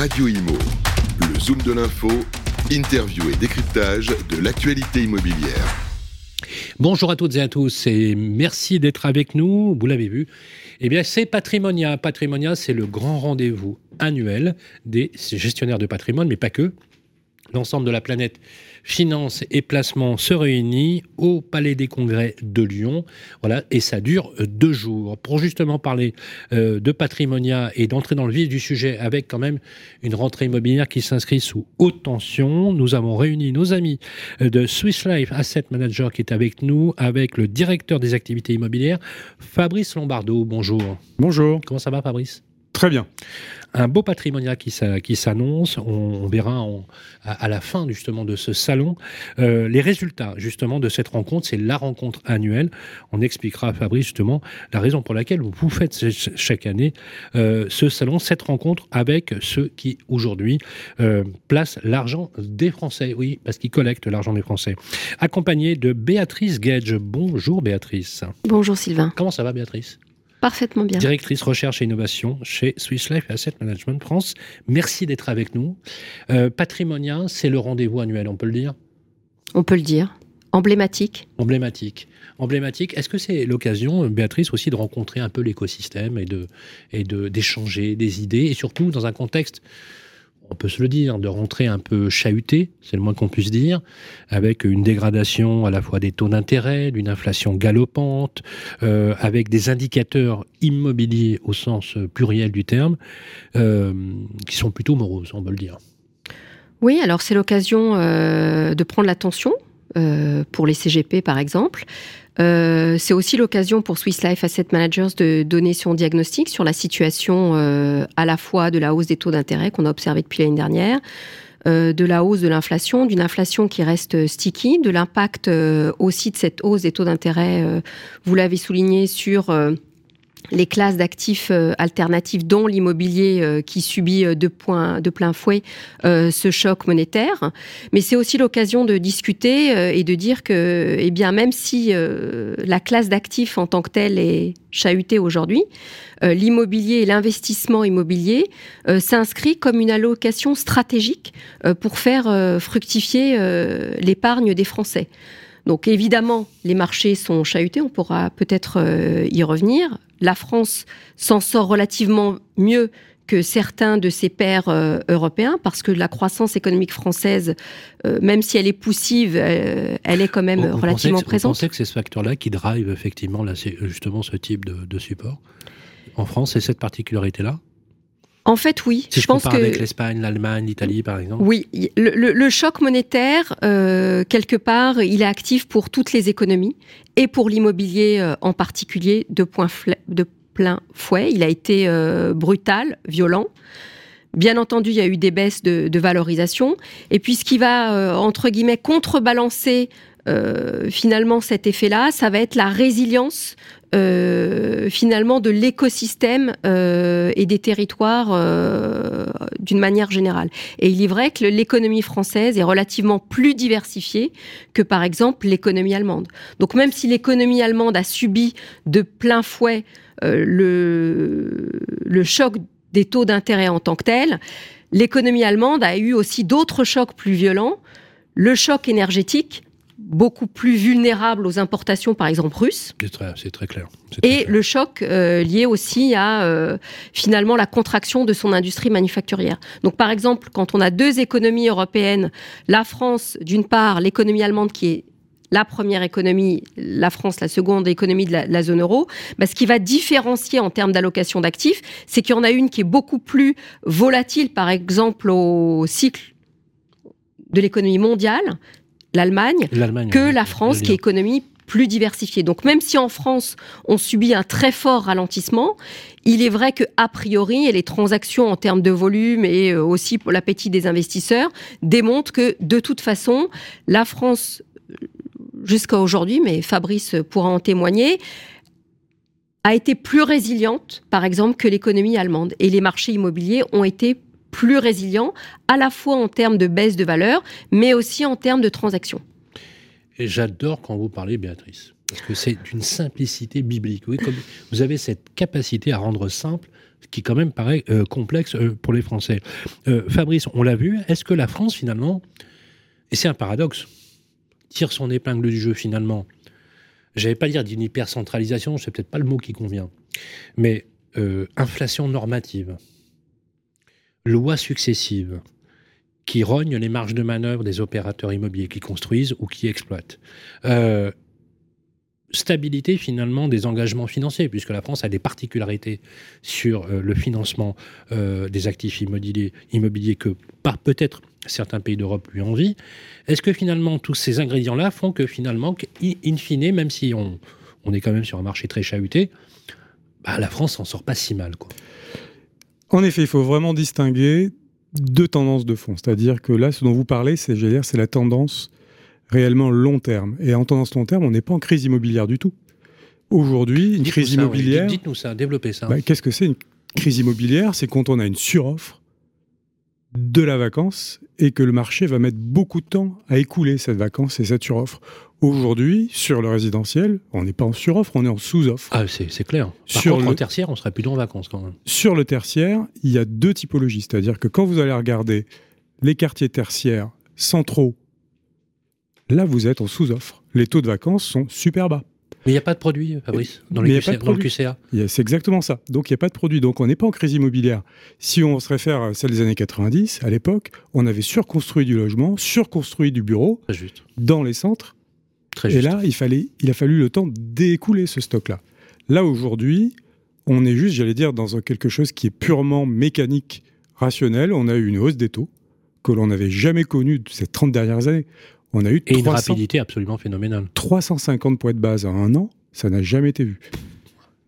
Radio Imo, le zoom de l'info, interview et décryptage de l'actualité immobilière. Bonjour à toutes et à tous et merci d'être avec nous. Vous l'avez vu, eh bien c'est Patrimonia. Patrimonia, c'est le grand rendez-vous annuel des gestionnaires de patrimoine, mais pas que. L'ensemble de la planète Finances et Placements se réunit au Palais des Congrès de Lyon. Voilà, et ça dure deux jours. Pour justement parler euh, de patrimonia et d'entrer dans le vif du sujet avec quand même une rentrée immobilière qui s'inscrit sous haute tension, nous avons réuni nos amis euh, de Swiss Life Asset Manager qui est avec nous, avec le directeur des activités immobilières, Fabrice Lombardo. Bonjour. Bonjour. Comment ça va, Fabrice? Très bien. Un beau patrimoine qui s'annonce. On, verra à, la fin justement de ce salon euh, les résultats justement de cette rencontre. C'est la rencontre annuelle. On expliquera à Fabrice justement la raison pour laquelle vous faites chaque année euh, ce salon, cette rencontre avec ceux qui aujourd'hui euh, placent l'argent des Français. Oui, parce qu'ils collectent l'argent des Français. Accompagné de Béatrice Gage. Bonjour Béatrice. Bonjour Sylvain. Comment ça va Béatrice? Parfaitement bien. Directrice recherche et innovation chez Swiss Life Asset Management France. Merci d'être avec nous. Euh, Patrimonia, c'est le rendez-vous annuel, on peut le dire? On peut le dire. Emblématique. Emblématique. Emblématique. Est-ce que c'est l'occasion, Béatrice, aussi de rencontrer un peu l'écosystème et de et d'échanger des idées et surtout dans un contexte on peut se le dire, de rentrer un peu chahuté, c'est le moins qu'on puisse dire, avec une dégradation à la fois des taux d'intérêt, d'une inflation galopante, euh, avec des indicateurs immobiliers au sens pluriel du terme, euh, qui sont plutôt moroses, on peut le dire. Oui, alors c'est l'occasion euh, de prendre l'attention pour les CGP par exemple, euh, c'est aussi l'occasion pour Swiss Life Asset Managers de donner son diagnostic sur la situation euh, à la fois de la hausse des taux d'intérêt qu'on a observé depuis l'année dernière, euh, de la hausse de l'inflation, d'une inflation qui reste sticky, de l'impact aussi de cette hausse des taux d'intérêt, vous l'avez souligné, sur les classes d'actifs euh, alternatifs, dont l'immobilier euh, qui subit euh, de, de plein fouet ce choc monétaire. Mais c'est aussi l'occasion de discuter et de dire que, eh bien, même si la classe d'actifs en tant que telle est chahutée aujourd'hui, l'immobilier et l'investissement immobilier s'inscrit comme une allocation stratégique pour faire fructifier l'épargne des Français. Donc évidemment, les marchés sont chahutés, on pourra peut-être y revenir la France s'en sort relativement mieux que certains de ses pairs euh, européens, parce que la croissance économique française, euh, même si elle est poussive, euh, elle est quand même relativement présente. Vous pensez que c'est ce facteur-là qui drive effectivement justement ce type de, support En France, c'est cette particularité-là? En fait, oui. Si je, pense que avec l'Espagne, l'Allemagne, l'Italie, par exemple. Oui, le, choc monétaire, quelque part, il est actif pour toutes les économies et pour l'immobilier euh, en particulier de, de, plein fouet. Il a été euh, brutal, violent. Bien entendu, il y a eu des baisses de, valorisation. Et puis, ce qui va, euh, entre guillemets, contrebalancer finalement cet effet-là, ça va être la résilience euh, finalement de l'écosystème euh, et des territoires euh, d'une manière générale. Et il est vrai que l'économie française est relativement plus diversifiée que par exemple l'économie allemande. Donc même si l'économie allemande a subi de plein fouet le, le choc des taux d'intérêt en tant que tel, l'économie allemande a eu aussi d'autres chocs plus violents. Le choc énergétique, beaucoup plus vulnérable aux importations, par exemple russes. C'est très, clair. Et le choc euh, lié aussi à euh, finalement la contraction de son industrie manufacturière. Donc par exemple, quand on a deux économies européennes, la France d'une part, l'économie allemande qui est la première économie, la France, la seconde économie de la, zone euro, bah, ce qui va différencier en termes d'allocation d'actifs, c'est qu'il y en a une qui est beaucoup plus volatile, par exemple, au cycle de l'économie mondiale, l'Allemagne que la France, qui est économie plus diversifiée. Donc même si en France on subit un très fort ralentissement, il est vrai que a priori et les transactions en termes de volume et euh, aussi pour l'appétit des investisseurs démontrent que de toute façon la France jusqu'à aujourd'hui, mais Fabrice pourra en témoigner, a été plus résiliente, par exemple, que l'économie allemande. Et les marchés immobiliers ont été plus résilient, à la fois en termes de baisse de valeur, mais aussi en termes de transactions. Et j'adore quand vous parlez, Béatrice, parce que c'est d'une simplicité biblique. Vous avez cette capacité à rendre simple ce qui quand même paraît euh, complexe euh, pour les Français. Euh, Fabrice, on l'a vu, est-ce que la France finalement, et c'est un paradoxe, tire son épingle du jeu finalement? J'allais pas dire d'une hypercentralisation, c'est peut-être pas le mot qui convient, mais inflation normative, lois successives, qui rognent les marges de manœuvre des opérateurs immobiliers qui construisent ou qui exploitent. Euh, stabilité finalement des engagements financiers, puisque la France a des particularités sur euh, le financement euh, des actifs immobiliers, que peut-être certains pays d'Europe lui envient. Est-ce que finalement tous ces ingrédients-là font que finalement, in fine, même si on, on, est quand même sur un marché très chahuté, bah, la France s'en sort pas si mal. Quoi? En effet, il faut vraiment distinguer deux tendances de fond. C'est-à-dire que là, ce dont vous parlez, c'est, c'est la tendance réellement long terme. Et en tendance long terme, on n'est pas en crise immobilière du tout. Aujourd'hui, une crise immobilière. Dites-nous ça, développez ça. Bah, qu'est-ce que c'est une crise immobilière? C'est quand on a une suroffre de la vacance et que le marché va mettre beaucoup de temps à écouler cette vacance et cette suroffre. Aujourd'hui, sur le résidentiel, on n'est pas en suroffre, on est en sous-offre. Ah, c'est clair. Par sur contre, le tertiaire, on serait plutôt en vacances quand même. Sur le tertiaire, il y a deux typologies. C'est-à-dire que quand vous allez regarder les quartiers tertiaires centraux, là, vous êtes en sous-offre. Les taux de vacances sont super bas. Mais il n'y a pas de produit, Fabrice, dans, les QC, dans le QCA. C'est exactement ça. Donc il n'y a pas de produit. Donc on n'est pas en crise immobilière. Si on se réfère à celle des années 90, à l'époque, on avait surconstruit du logement, surconstruit du bureau dans les centres et là, il, fallait, il a fallu le temps d'écouler ce stock-là. Là, aujourd'hui, on est juste, j'allais dire, dans quelque chose qui est purement mécanique, rationnel. On a eu une hausse des taux que l'on n'avait jamais connue ces 30 dernières années. On a eu et une rapidité absolument phénoménale. 350 points de base en un an, ça n'a jamais été vu.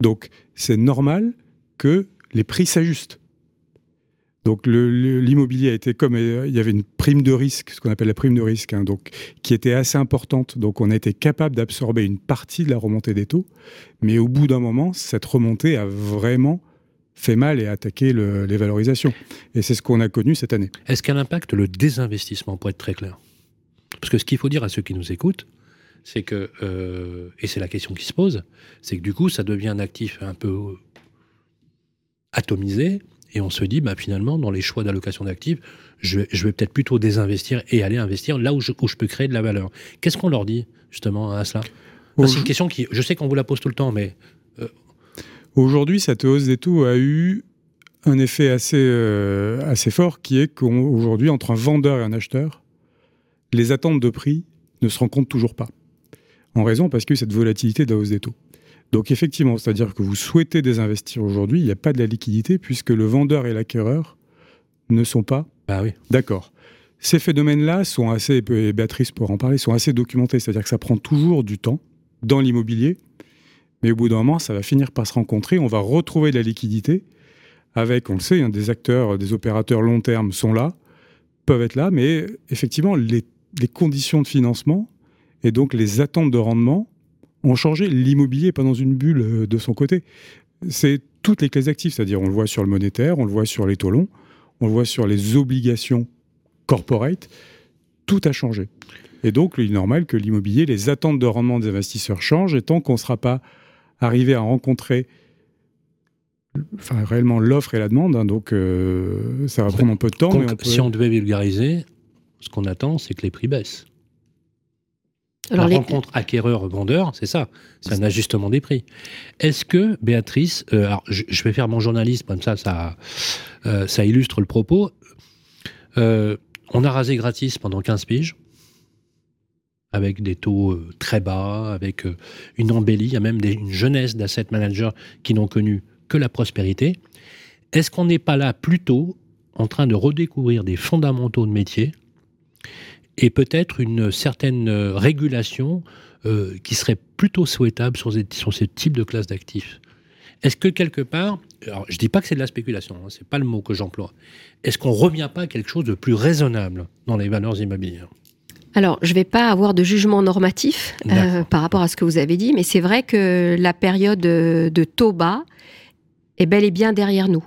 Donc, c'est normal que les prix s'ajustent. Donc l'immobilier a été comme euh, il y avait une prime de risque, ce qu'on appelle la prime de risque, hein, donc qui était assez importante. Donc on a été capable d'absorber une partie de la remontée des taux, mais au bout d'un moment, cette remontée a vraiment fait mal et attaqué les valorisations. Et c'est ce qu'on a connu cette année. Est-ce qu'elle impacte le désinvestissement, pour être très clair? Parce que ce qu'il faut dire à ceux qui nous écoutent, c'est que, euh, et c'est la question qui se pose, c'est que du coup, ça devient un actif un peu atomisé, et on se dit, bah, finalement, dans les choix d'allocation d'actifs, je, vais peut-être plutôt désinvestir et aller investir là où je, peux créer de la valeur. Qu'est-ce qu'on leur dit, justement, à cela? C'est une question qui, je sais qu'on vous la pose tout le temps, mais... Euh, Aujourd'hui, cette hausse des taux a eu un effet assez, euh, assez fort, qui est qu'aujourd'hui, entre un vendeur et un acheteur, les attentes de prix ne se rencontrent toujours pas. En raison parce que cette volatilité de la hausse des taux. Donc effectivement, c'est-à-dire que vous souhaitez désinvestir aujourd'hui, il n'y a pas de la liquidité puisque le vendeur et l'acquéreur ne sont pas bah oui. d'accord. Ces phénomènes-là sont assez, et Béatrice pour en parler, sont assez documentés, c'est-à-dire que ça prend toujours du temps dans l'immobilier, mais au bout d'un moment, ça va finir par se rencontrer, on va retrouver de la liquidité avec, on le sait, hein, des acteurs, des opérateurs long terme sont là, peuvent être là, mais effectivement, les conditions de financement et donc les attentes de rendement ont changé. L'immobilier pas dans une bulle euh, de son côté. C'est toutes les classes actives, c'est-à-dire on le voit sur le monétaire, on le voit sur les taux longs, on le voit sur les obligations corporate. Tout a changé. Et donc, il est normal que l'immobilier, les attentes de rendement des investisseurs changent, et tant qu'on ne sera pas arrivé à rencontrer enfin, réellement l'offre et la demande, hein, donc euh, ça va prendre un peu de temps. Si on devait vulgariser, ce qu'on attend, c'est que les prix baissent. Alors, la rencontre acquéreur-vendeur, c'est ça, c'est un ajustement des prix. Est-ce que, Béatrice, euh, alors je, vais faire mon journalisme, comme ça, ça, euh, ça illustre le propos. Euh, on a rasé gratis pendant 15 piges, avec des taux très bas, avec une embellie, il y a même une jeunesse d'asset managers qui n'ont connu que la prospérité. Est-ce qu'on n'est pas là plutôt en train de redécouvrir des fondamentaux de métier et peut-être une certaine euh, régulation euh, qui serait plutôt souhaitable sur, sur ce type de classe d'actifs. Est-ce que quelque part, alors je ne dis pas que c'est de la spéculation, hein, ce n'est pas le mot que j'emploie, est-ce qu'on ne revient pas à quelque chose de plus raisonnable dans les valeurs immobilières? Alors, je ne vais pas avoir de jugement normatif euh, par rapport à ce que vous avez dit, mais c'est vrai que la période de taux bas est bel et bien derrière nous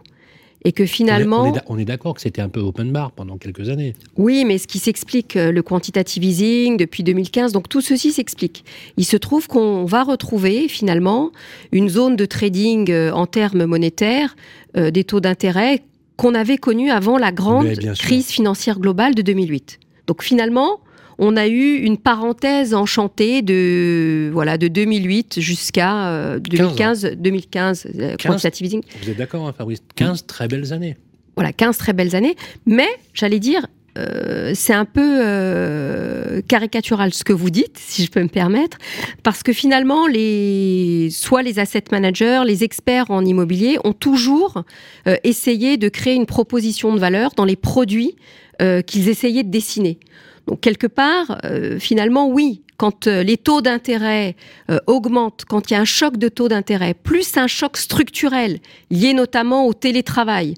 et que finalement... On est d'accord que c'était un peu open bar pendant quelques années. Oui, mais ce qui s'explique, euh, le quantitative easing depuis 2015, donc tout ceci s'explique. Il se trouve qu'on va retrouver finalement une zone de trading euh, en termes monétaires, euh, des taux d'intérêt qu'on avait connus avant la grande crise financière globale de 2008. Donc finalement, on a eu une parenthèse enchantée de voilà de 2008 jusqu'à 2015 2015 quantitative easing. Vous êtes d'accord hein, Fabrice? 15 très belles années. Voilà, 15 très belles années, mais j'allais dire euh, c'est un peu euh, caricatural ce que vous dites, si je peux me permettre, parce que finalement, les, soit les asset managers, les experts en immobilier ont toujours euh, essayé de créer une proposition de valeur dans les produits qu'ils essayaient de dessiner. Donc quelque part, euh, finalement, oui, quand euh, les taux d'intérêt euh, augmentent, quand il y a un choc de taux d'intérêt, plus un choc structurel lié notamment au télétravail,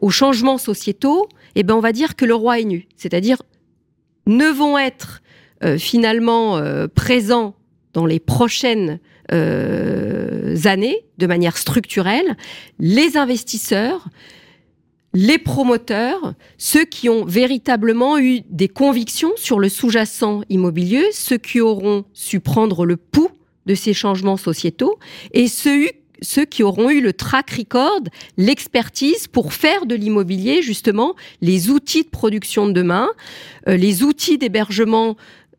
aux changements sociétaux, eh ben on va dire que le roi est nu. C'est-à-dire ne vont être finalement présents dans les prochaines années de manière structurelle les investisseurs les promoteurs, ceux qui ont véritablement eu des convictions sur le sous-jacent immobilier, ceux qui auront su prendre le pouls de ces changements sociétaux, et ceux, qui auront eu le track record, l'expertise pour faire de l'immobilier justement les outils de production de demain, euh, les outils d'hébergement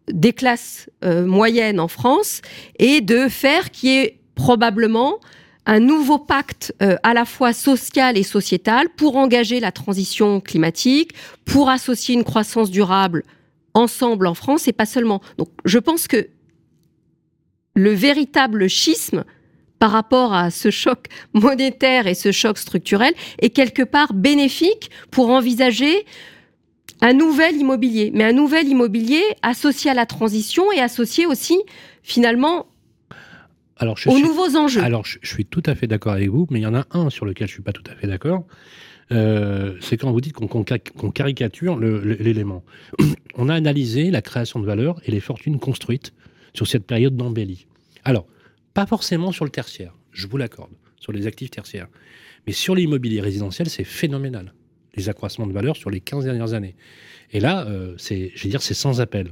des classes euh, moyennes en France, et de faire qui est probablement un nouveau pacte euh, à la fois social et sociétal pour engager la transition climatique, pour associer une croissance durable ensemble en France et pas seulement. Donc je pense que le véritable schisme par rapport à ce choc monétaire et ce choc structurel est quelque part bénéfique pour envisager un nouvel immobilier, mais un nouvel immobilier associé à la transition et associé aussi finalement alors, aux nouveaux enjeux. Alors, je, suis tout à fait d'accord avec vous, mais il y en a un sur lequel je suis pas tout à fait d'accord. Euh, c'est quand vous dites qu'on caricature l'élément. On a analysé la création de valeur et les fortunes construites sur cette période d'embellie. Alors, pas forcément sur le tertiaire, je vous l'accorde, sur les actifs tertiaires. Mais sur l'immobilier résidentiel, c'est phénoménal, les accroissements de valeur sur les 15 dernières années. Et là, euh, c'est, je veux dire, c'est sans appel.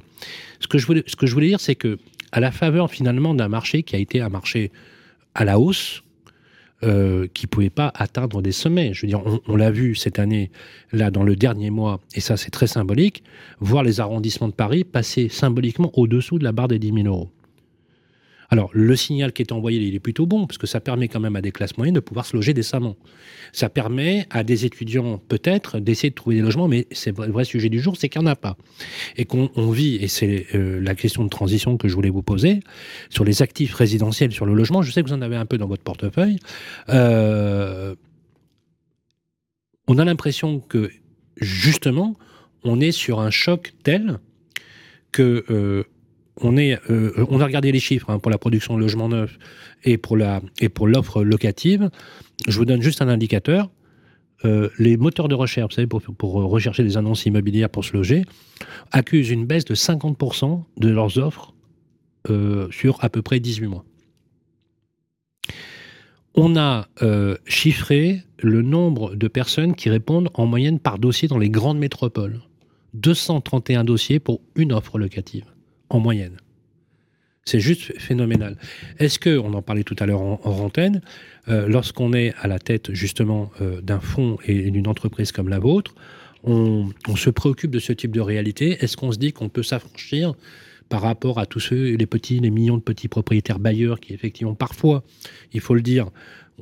Ce que je voulais, ce que je voulais dire, c'est que à la faveur finalement d'un marché qui a été un marché à la hausse, euh, qui ne pouvait pas atteindre des sommets. Je veux dire, on, l'a vu cette année, là, dans le dernier mois, et ça c'est très symbolique, voir les arrondissements de Paris passer symboliquement au-dessous de la barre des 10 000 euros. Alors, le signal qui est envoyé, il est plutôt bon, parce que ça permet quand même à des classes moyennes de pouvoir se loger décemment. Ça permet à des étudiants, peut-être, d'essayer de trouver des logements, mais c'est le vrai sujet du jour, c'est qu'il n'y en a pas. Et qu'on vit, et c'est euh, la question de transition que je voulais vous poser, sur les actifs résidentiels, sur le logement, je sais que vous en avez un peu dans votre portefeuille. Euh, on a l'impression que, justement, on est sur un choc tel que... Euh, euh, on a regardé les chiffres hein, pour la production de logements neufs et pour, l'offre locative. Je vous donne juste un indicateur. Euh, les moteurs de recherche, vous savez, pour, pour, rechercher des annonces immobilières pour se loger, accusent une baisse de 50% de leurs offres euh, sur à peu près 18 mois. On a chiffré le nombre de personnes qui répondent en moyenne par dossier dans les grandes métropoles. 231 dossiers pour une offre locative en moyenne. C'est juste phénoménal. Est-ce que, on en parlait tout à l'heure en, en euh, lorsqu'on est à la tête justement euh, d'un fonds et d'une entreprise comme la vôtre, on, se préoccupe de ce type de réalité? Est-ce qu'on se dit qu'on peut s'affranchir par rapport à tous ceux, les petits, les millions de petits propriétaires bailleurs qui effectivement parfois, il faut le dire,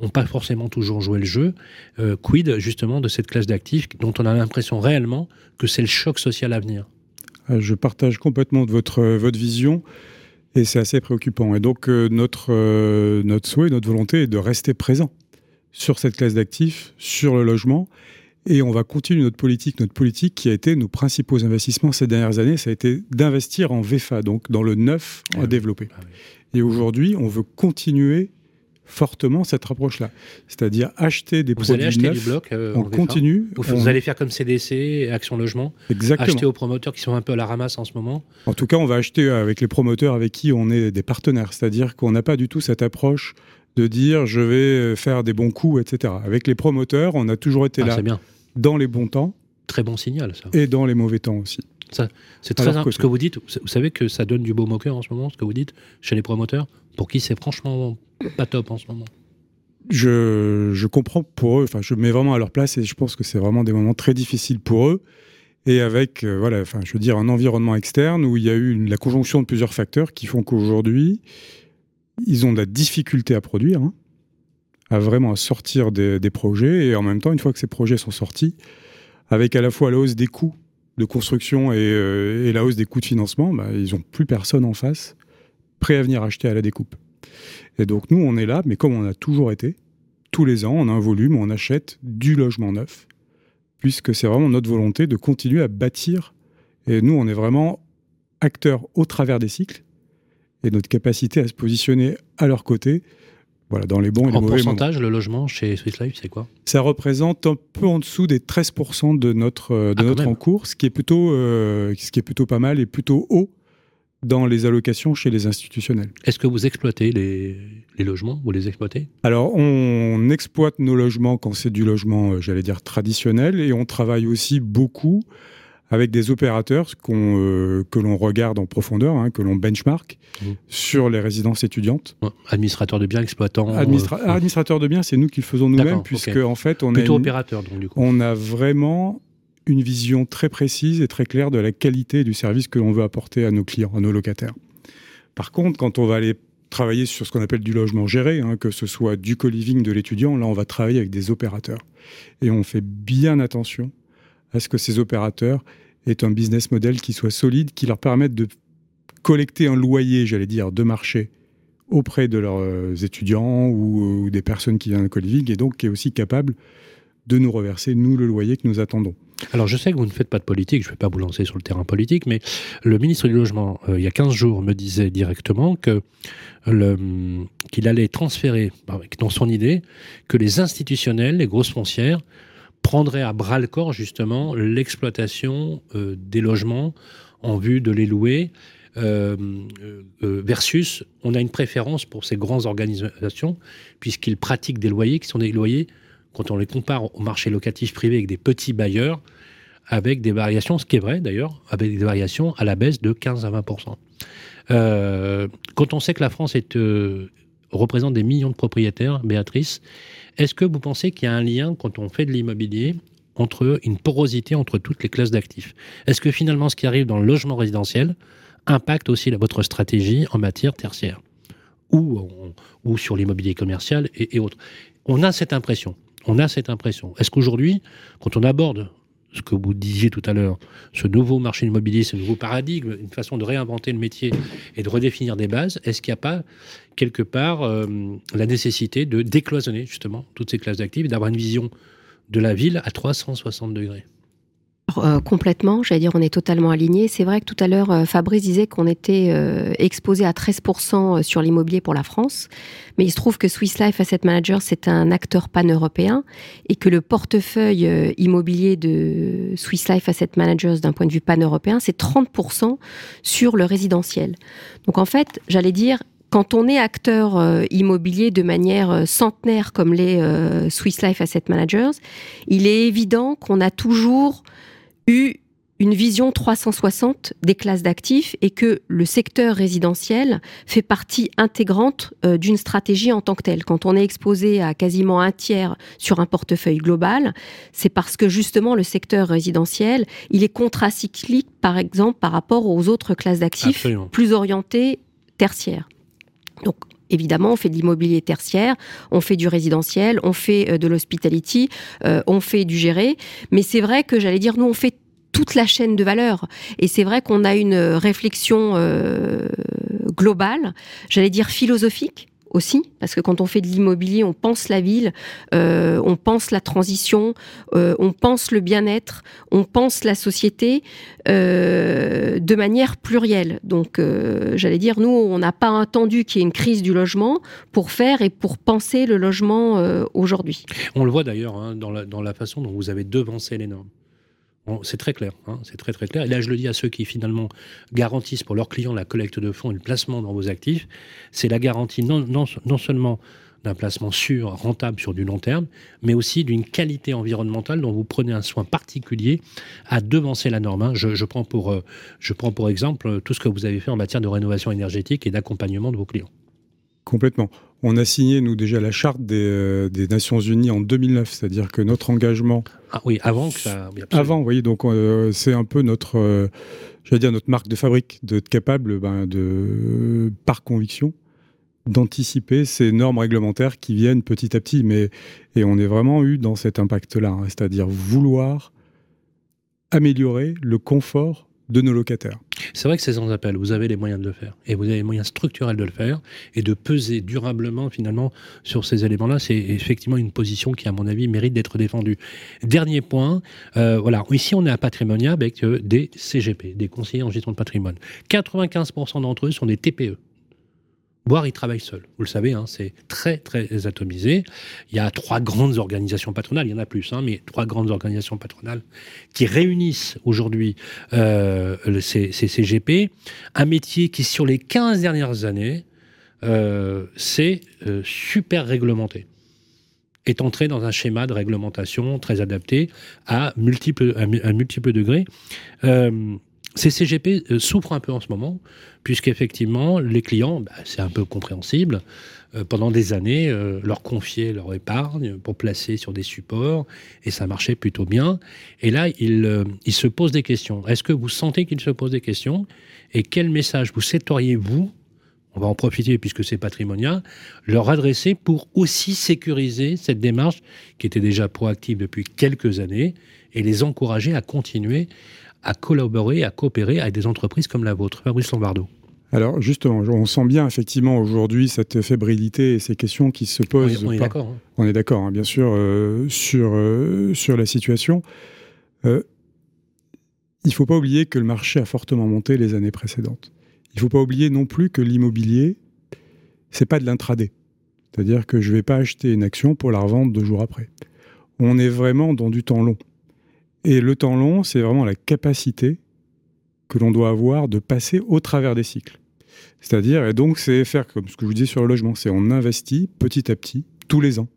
n'ont pas forcément toujours joué le jeu. Euh, quid justement de cette classe d'actifs dont on a l'impression réellement que c'est le choc social à venir? Je partage complètement votre, euh, votre vision et c'est assez préoccupant. Et donc, euh, notre, notre souhait, notre volonté est de rester présent sur cette classe d'actifs, sur le logement. Et on va continuer notre politique. Notre politique qui a été nos principaux investissements ces dernières années, ça a été d'investir en VFA, donc dans le neuf à ah développer. Ah et aujourd'hui, on veut continuer fortement cette approche-là. C'est-à-dire acheter des vous produits allez acheter du bloc euh, on continue. Vous, allez faire comme CDC, Action Logement, Exactement. acheter aux promoteurs qui sont un peu à la ramasse en ce moment. En tout cas, on va acheter avec les promoteurs avec qui on est des partenaires. C'est-à-dire qu'on n'a pas du tout cette approche de dire je vais faire des bons coups, etc. Avec les promoteurs, on a toujours été Ah, là bien. dans les bons temps Très bon signal, ça. et dans les mauvais temps aussi. C'est très Alors important. Ce que vous dites, vous savez que ça donne du beau moqueur en ce moment, ce que vous dites, chez les promoteurs, pour qui c'est franchement pas top en ce moment. je, je comprends pour eux, enfin, je me mets vraiment à leur place et je pense que c'est vraiment des moments très difficiles pour eux. Et avec, euh, voilà, enfin, je veux dire, un environnement externe où il y a eu une- la conjonction de plusieurs facteurs qui font qu'aujourd'hui, ils ont de la difficulté à produire, hein, à vraiment sortir des, des projets. Et en même temps, une fois que ces projets sont sortis, avec à la fois la hausse des coûts de construction et, euh, et la hausse des coûts de financement, bah, ils n'ont plus personne en face prêt à venir acheter à la découpe. Et donc nous, on est là, mais comme on a toujours été, tous les ans, on a un volume, on achète du logement neuf, puisque c'est vraiment notre volonté de continuer à bâtir. Et nous, on est vraiment acteurs au travers des cycles, et notre capacité à se positionner à leur côté, voilà, dans les bons et les En mauvais moments. pourcentage, le logement chez Swiss Life, c'est quoi? Ça représente un peu en dessous des 13% de notre, euh, de Ah, notre encours, ce qui, est plutôt, euh, ce qui est plutôt pas mal et plutôt haut dans les allocations chez les institutionnels. Est-ce que vous exploitez les, les logements? Vous les exploitez? Alors, on exploite nos logements quand c'est du logement, euh, j'allais dire, traditionnel, et on travaille aussi beaucoup avec des opérateurs euh, que l'on regarde en profondeur, hein, que l'on benchmark Mmh. sur les résidences étudiantes. Ouais, Administrateur de biens, exploitant. Administra- euh, administrateur de biens, c'est nous qui le faisons nous-mêmes, puisque ok. en fait, on a, plutôt une- opérateur, donc du coup. on a vraiment une vision très précise et très claire de la qualité du service que l'on veut apporter à nos clients, à nos locataires. Par contre, quand on va aller travailler sur ce qu'on appelle du logement géré, hein, que ce soit du co-living de l'étudiant, là, on va travailler avec des opérateurs. Et on fait bien attention à ce que ces opérateurs aient un business model qui soit solide, qui leur permette de collecter un loyer, j'allais dire, de marché auprès de leurs euh, étudiants ou, ou des personnes qui viennent de co-living, et donc qui est aussi capable de nous reverser, nous, le loyer que nous attendons. Alors, je sais que vous ne faites pas de politique, je ne vais pas vous lancer sur le terrain politique, mais le ministre du Logement, euh, il y a 15 jours, me disait directement qu'il allait transférer, dans son idée, que les institutionnels, les grosses foncières, prendraient à bras le corps, justement, l'exploitation euh, des logements en vue de les louer. euh, euh, versus, on a une préférence pour ces grandes organisations, puisqu'ils pratiquent des loyers qui sont des loyers quand on les compare au marché locatif privé avec des petits bailleurs, avec des variations, ce qui est vrai d'ailleurs, avec des variations à la baisse de 15 à 20% Euh, Quand on sait que la France est, représente des millions de propriétaires, Béatrice, est-ce que vous pensez qu'il y a un lien quand on fait de l'immobilier entre une porosité entre toutes les classes d'actifs? Est-ce que finalement ce qui arrive dans le logement résidentiel impacte aussi votre stratégie en matière tertiaire? Ou, sur l'immobilier commercial et, autres. On a cette impression. Est-ce qu'aujourd'hui, quand on aborde ce que vous disiez tout à l'heure, ce nouveau marché immobilier, ce nouveau paradigme, une façon de réinventer le métier et de redéfinir des bases, est-ce qu'il n'y a pas quelque part euh, la nécessité de décloisonner justement toutes ces classes d'actifs et d'avoir une vision de la ville à 360 degrés? Euh, complètement, j'allais dire on est totalement aligné. C'est vrai que tout à l'heure euh, Fabrice disait qu'on était euh, exposé à 13% sur l'immobilier pour la France, mais il se trouve que Swiss Life Asset Manager c'est un acteur pan-européen et que le portefeuille euh, immobilier de Swiss Life Asset Managers d'un point de vue pan-européen c'est 30% sur le résidentiel. Donc en fait, j'allais dire quand on est acteur euh, immobilier de manière euh, centenaire comme les euh, Swiss Life Asset Managers, il est évident qu'on a toujours eu une vision 360 des classes d'actifs et que le secteur résidentiel fait partie intégrante euh, d'une stratégie en tant que telle. Quand on est exposé à quasiment un tiers sur un portefeuille global, c'est parce que justement le secteur résidentiel, il est contracyclique par exemple par rapport aux autres classes d'actifs plus orientées tertiaires. Donc Évidemment, on fait de l'immobilier tertiaire, on fait du résidentiel, on fait euh, de l'hospitality, euh, on fait du géré. Mais c'est vrai que j'allais dire, nous, on fait toute la chaîne de valeur. Et c'est vrai qu'on a une réflexion euh, globale, j'allais dire philosophique aussi, parce que quand on fait de l'immobilier, on pense la ville, euh, on pense la transition, euh, on pense le bien-être, on pense la société euh, de manière plurielle. Donc, euh, j'allais dire, nous, on n'a pas attendu qu'il y ait une crise du logement pour faire et pour penser le logement euh, aujourd'hui. On le voit d'ailleurs hein, dans la façon dont vous avez devancé les normes. C'est très clair, hein, très clair. Et là, je le dis à ceux qui finalement garantissent pour leurs clients la collecte de fonds et le placement dans vos actifs, c'est la garantie non, seulement d'un placement sûr, rentable sur du long terme, mais aussi d'une qualité environnementale dont vous prenez un soin particulier à devancer la norme. Hein. Euh, je prends pour exemple tout ce que vous avez fait en matière de rénovation énergétique et d'accompagnement de vos clients. Complètement. On a signé, nous, déjà la charte des, euh, Nations Unies en 2009, c'est-à-dire que notre engagement. Ah oui, avant que ça. avant, oui, donc euh, c'est un peu notre, j'allais dire, notre marque de fabrique, d'être capable ben, de, par conviction, d'anticiper ces normes réglementaires qui viennent petit à petit. Mais, et on est vraiment eu dans cet impact-là, hein, c'est-à-dire vouloir améliorer le confort de nos locataires. C'est vrai que c'est sans appel. Vous avez les moyens de le faire. Et vous avez les moyens structurels de le faire et de peser durablement, finalement, sur ces éléments-là. C'est effectivement une position qui, à mon avis, mérite d'être défendue. Dernier point. Euh, voilà. Ici, on est à Patrimonia avec euh, des CGP, des conseillers en gestion de patrimoine. 95% d'entre eux sont des TPE voire ils travaillent seuls. Vous le savez, hein, c'est très, très atomisé. Il y a trois grandes organisations patronales, il y en a plus, hein, mais trois grandes organisations patronales qui réunissent aujourd'hui euh, ces, CGP. Un métier qui, sur les 15 dernières années, euh, c'est euh, super réglementé est entré dans un schéma de réglementation très adapté à multiples, degrés. CGP euh, souffrent un peu en ce moment, puisqu'effectivement, les clients, bah, c'est un peu compréhensible, euh, pendant des années, euh, leur confiaient leur épargne pour placer sur des supports, et ça marchait plutôt bien. Et là, ils, se posent des questions. Est-ce que vous sentez qu'ils se posent des questions? Et quel message vous souhaiteriez-vous on va en profiter puisque c'est patrimonial, leur adresser pour aussi sécuriser cette démarche qui était déjà proactive depuis quelques années et les encourager à continuer à collaborer, à coopérer avec des entreprises comme la vôtre Fabrice Lombardo alors justement, on sent bien effectivement aujourd'hui cette fébrilité et ces questions qui se posent. On est, d'accord. Hein. On est d'accord, hein, bien sûr, euh, sur, euh, sur la situation. Euh, il ne faut pas oublier que le marché a fortement monté les années précédentes. Il ne faut pas oublier non plus que l'immobilier, c'est pas de l'intraday. C'est-à-dire que je ne vais pas acheter une action pour la revendre deux jours après. On est vraiment dans du temps long. Et le temps long, c'est vraiment la capacité que l'on doit avoir de passer au travers des cycles. C'est-à-dire, et donc, c'est faire comme ce que je vous disais sur le logement, c'est on investit petit à petit, tous les ans.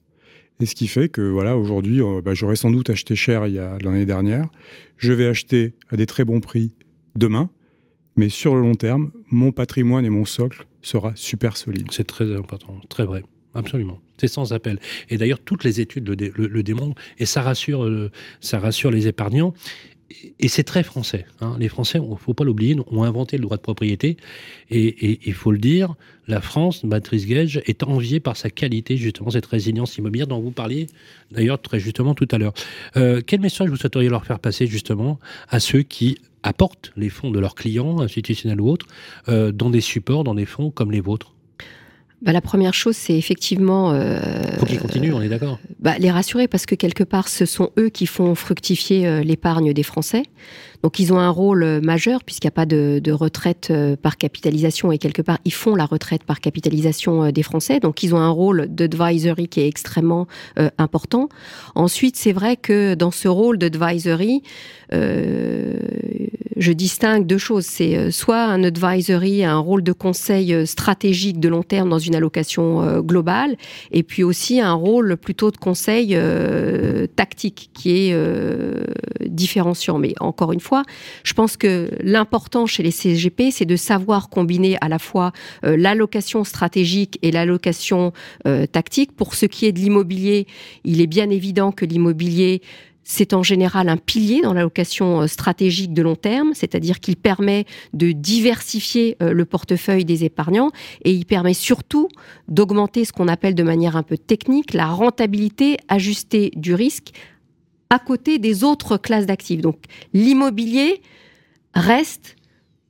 Et ce qui fait que, voilà, aujourd'hui, euh, bah, j'aurais sans doute acheté cher l'année dernière. Je vais acheter à des très bons prix demain. Mais sur le long terme, mon patrimoine et mon socle sera super solide. C'est très important, très vrai. Absolument. C'est sans appel. Et d'ailleurs, toutes les études le, démontrent, et ça rassure, euh, ça rassure les épargnants. Et c'est très français. Hein. Les Français, il ne faut pas l'oublier, ont inventé le droit de propriété. Et il faut le dire, la France, Matrice Gage, est enviée par sa qualité, justement, cette résilience immobilière dont vous parliez d'ailleurs très justement tout à l'heure. Euh, quel message vous souhaiteriez leur faire passer, justement, à ceux qui apportent les fonds de leurs clients, institutionnels ou autres, euh, dans des supports, dans des fonds comme les vôtres? Bah, la première chose, c'est effectivement. Euh, faut qu'ils continuent, on est d'accord. Bah, les rassurer parce que quelque part, ce sont eux qui font fructifier euh, l'épargne des Français. Donc ils ont un rôle euh, majeur puisqu'il n'y a pas de, retraite euh, par capitalisation et quelque part ils font la retraite par capitalisation des Français. Donc ils ont un rôle d'advisory qui est extrêmement important. Ensuite, c'est vrai que dans ce rôle d'advisory, euh, je distingue deux choses. C'est euh, soit un advisory, un rôle de conseil euh, stratégique de long terme dans une allocation euh, globale, et puis aussi un rôle plutôt de conseil tactique qui est différenciant. Mais encore une fois, je pense que l'important chez les CGP, c'est de savoir combiner à la fois l'allocation stratégique et l'allocation tactique. Pour ce qui est de l'immobilier, il est bien évident que l'immobilier c'est en général un pilier dans l'allocation euh, stratégique de long terme, c'est-à-dire qu'il permet de diversifier euh, le portefeuille des épargnants et il permet surtout d'augmenter ce qu'on appelle de manière un peu technique la rentabilité ajustée du risque à côté des autres classes d'actifs. Donc l'immobilier reste,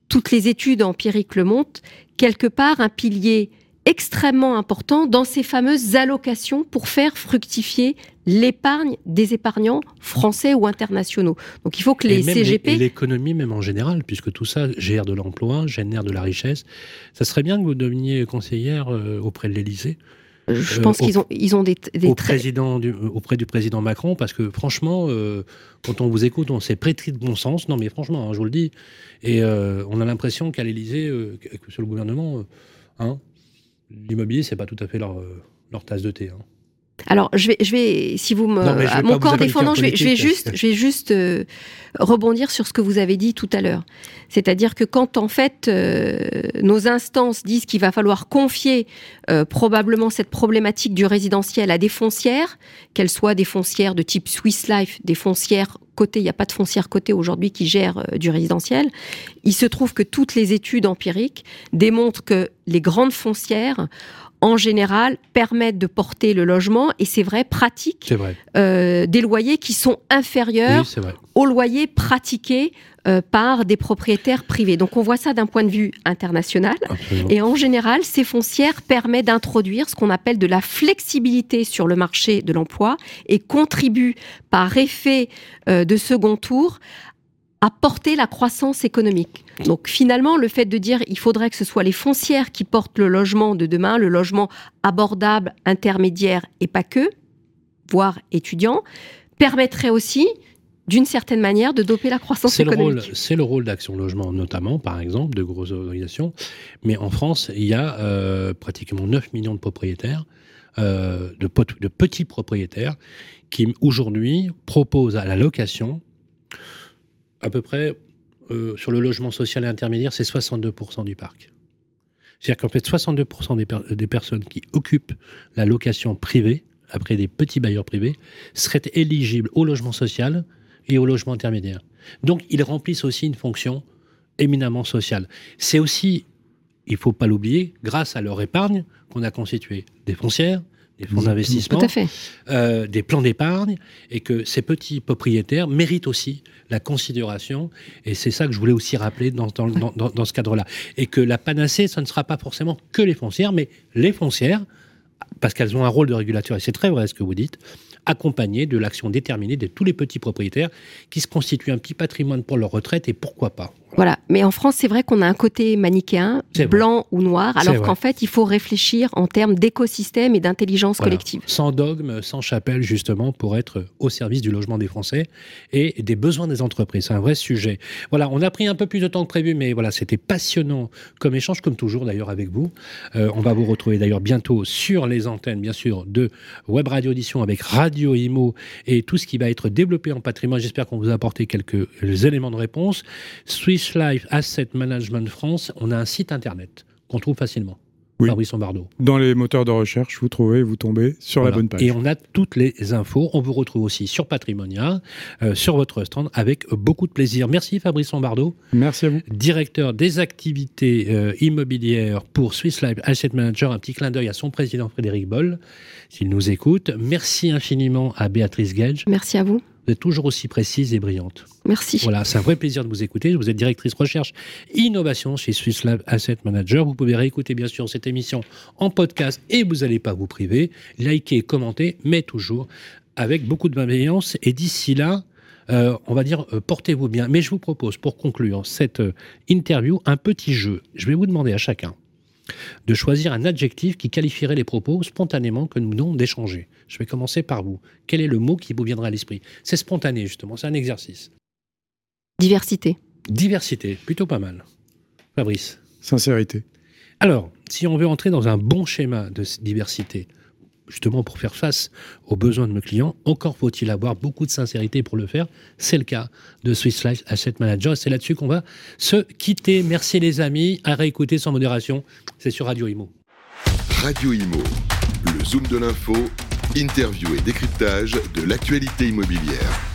toutes les études empiriques le montrent, quelque part un pilier extrêmement important dans ces fameuses allocations pour faire fructifier l'épargne des épargnants français ou internationaux. Donc il faut que les CGP... Et l'économie même en général, puisque tout ça gère de l'emploi, génère de la richesse. Ça serait bien que vous deveniez conseillère euh, auprès de l'Élysée. Je pense euh, qu'ils ont, ils ont des, au président du, auprès du président Macron, parce que franchement, euh, quand on vous écoute, on s'est prêté de bon sens. Non, mais franchement, hein, je vous le dis. Et on a l'impression qu'à l'Élysée, que sur le gouvernement, hein, l'immobilier, c'est pas tout à fait leur, leur tasse de thé. Hein. Alors, je vais, je vais, si vous me, à mon corps défendant, je vais, je vais juste, je vais juste euh, rebondir sur ce que vous avez dit tout à l'heure. C'est-à-dire que quand en fait euh, nos instances disent qu'il va falloir confier euh, probablement cette problématique du résidentiel à des foncières, qu'elles soient des foncières de type Swiss Life, des foncières côté, il n'y a pas de foncière côté aujourd'hui qui gère du résidentiel. Il se trouve que toutes les études empiriques démontrent que les grandes foncières en général, permettent de porter le logement, et c'est vrai, pratique, euh, des loyers qui sont inférieurs aux loyers pratiqués euh, par des propriétaires privés. Donc on voit ça d'un point de vue international. Et en général, ces foncières permettent d'introduire ce qu'on appelle de la flexibilité sur le marché de l'emploi et contribuent par effet euh, de second tour à porter la croissance économique. Donc finalement, le fait de dire il faudrait que ce soit les foncières qui portent le logement de demain, le logement abordable, intermédiaire et pas que, voire étudiant, permettrait aussi d'une certaine manière de doper la croissance économique. C'est le rôle d'Action Logement notamment, par exemple, de grosses organisations. Mais en France, il y a euh, pratiquement 9 millions de propriétaires, euh, de, de petits propriétaires, qui aujourd'hui proposent à la location à peu près, euh, sur le logement social et intermédiaire, c'est 62% du parc. C'est-à-dire qu'en fait, 62% des, des, personnes qui occupent la location privée, après des petits bailleurs privés, seraient éligibles au logement social et au logement intermédiaire. Donc, ils remplissent aussi une fonction éminemment sociale. C'est aussi, il ne faut pas l'oublier, grâce à leur épargne qu'on a constitué des foncières, des fonds d'investissement, euh, des plans d'épargne, et que ces petits propriétaires méritent aussi la considération. Et c'est ça que je voulais aussi rappeler dans, dans, dans, dans ce cadre-là. Et que la panacée, ce ne sera pas forcément que les foncières, mais les foncières, parce qu'elles ont un rôle de régulateur, et c'est très vrai ce que vous dites, accompagné de l'action déterminée de tous les petits propriétaires qui se constituent un petit patrimoine pour leur retraite et pourquoi pas. Voilà, mais en France, c'est vrai qu'on a un côté manichéen, blanc ou noir, alors qu'en fait, il faut réfléchir en termes d'écosystème et d'intelligence collective. Sans dogme, sans chapelle, justement, pour être au service du logement des Français et des besoins des entreprises. C'est un vrai sujet. Voilà, on a pris un peu plus de temps que prévu, mais voilà, c'était passionnant comme échange, comme toujours d'ailleurs avec vous. Euh, on va vous retrouver d'ailleurs bientôt sur les antennes, bien sûr, de Web Radio Audition avec Radio Imo et tout ce qui va être développé en patrimoine. J'espère qu'on vous a apporté quelques éléments de réponse. Swiss Life Asset Management France, on a un site internet qu'on trouve facilement. Oui. Fabrice Bardo. Dans les moteurs de recherche, vous trouvez, vous tombez sur la bonne page. Et on a toutes les infos. On vous retrouve aussi sur Patrimonia, euh, sur votre stand, avec beaucoup de plaisir. Merci Fabrice Bardo. Merci à vous. Directeur des activités euh, immobilières pour Swiss Life Asset Manager. Un petit clin d'œil à son président Frédéric Boll, s'il nous écoute. Merci infiniment à Béatrice Gage. Merci à vous. Vous êtes toujours aussi précise et brillante. Merci. Voilà, c'est un vrai plaisir de vous écouter. Vous êtes directrice recherche innovation chez Swiss Lab Asset Manager. Vous pouvez réécouter bien sûr cette émission en podcast et vous n'allez pas vous priver. Likez, commentez, mais toujours avec beaucoup de bienveillance. Et d'ici là, euh, on va dire, euh, portez-vous bien. Mais je vous propose, pour conclure cette euh, interview, un petit jeu. Je vais vous demander à chacun de choisir un adjectif qui qualifierait les propos spontanément que nous venons d'échanger. Je vais commencer par vous. Quel est le mot qui vous viendra à l'esprit? C'est spontané, justement, c'est un exercice. Diversité. Diversité, plutôt pas mal. Fabrice Sincérité. Alors, si on veut entrer dans un bon schéma de diversité, justement pour faire face aux besoins de nos clients, encore faut-il avoir beaucoup de sincérité pour le faire. C'est le cas de Swiss Life Asset Manager. C'est là-dessus qu'on va se quitter. Merci les amis. À réécouter sans modération. C'est sur Radio Imo. Radio Imo, le zoom de l'info, interview et décryptage de l'actualité immobilière.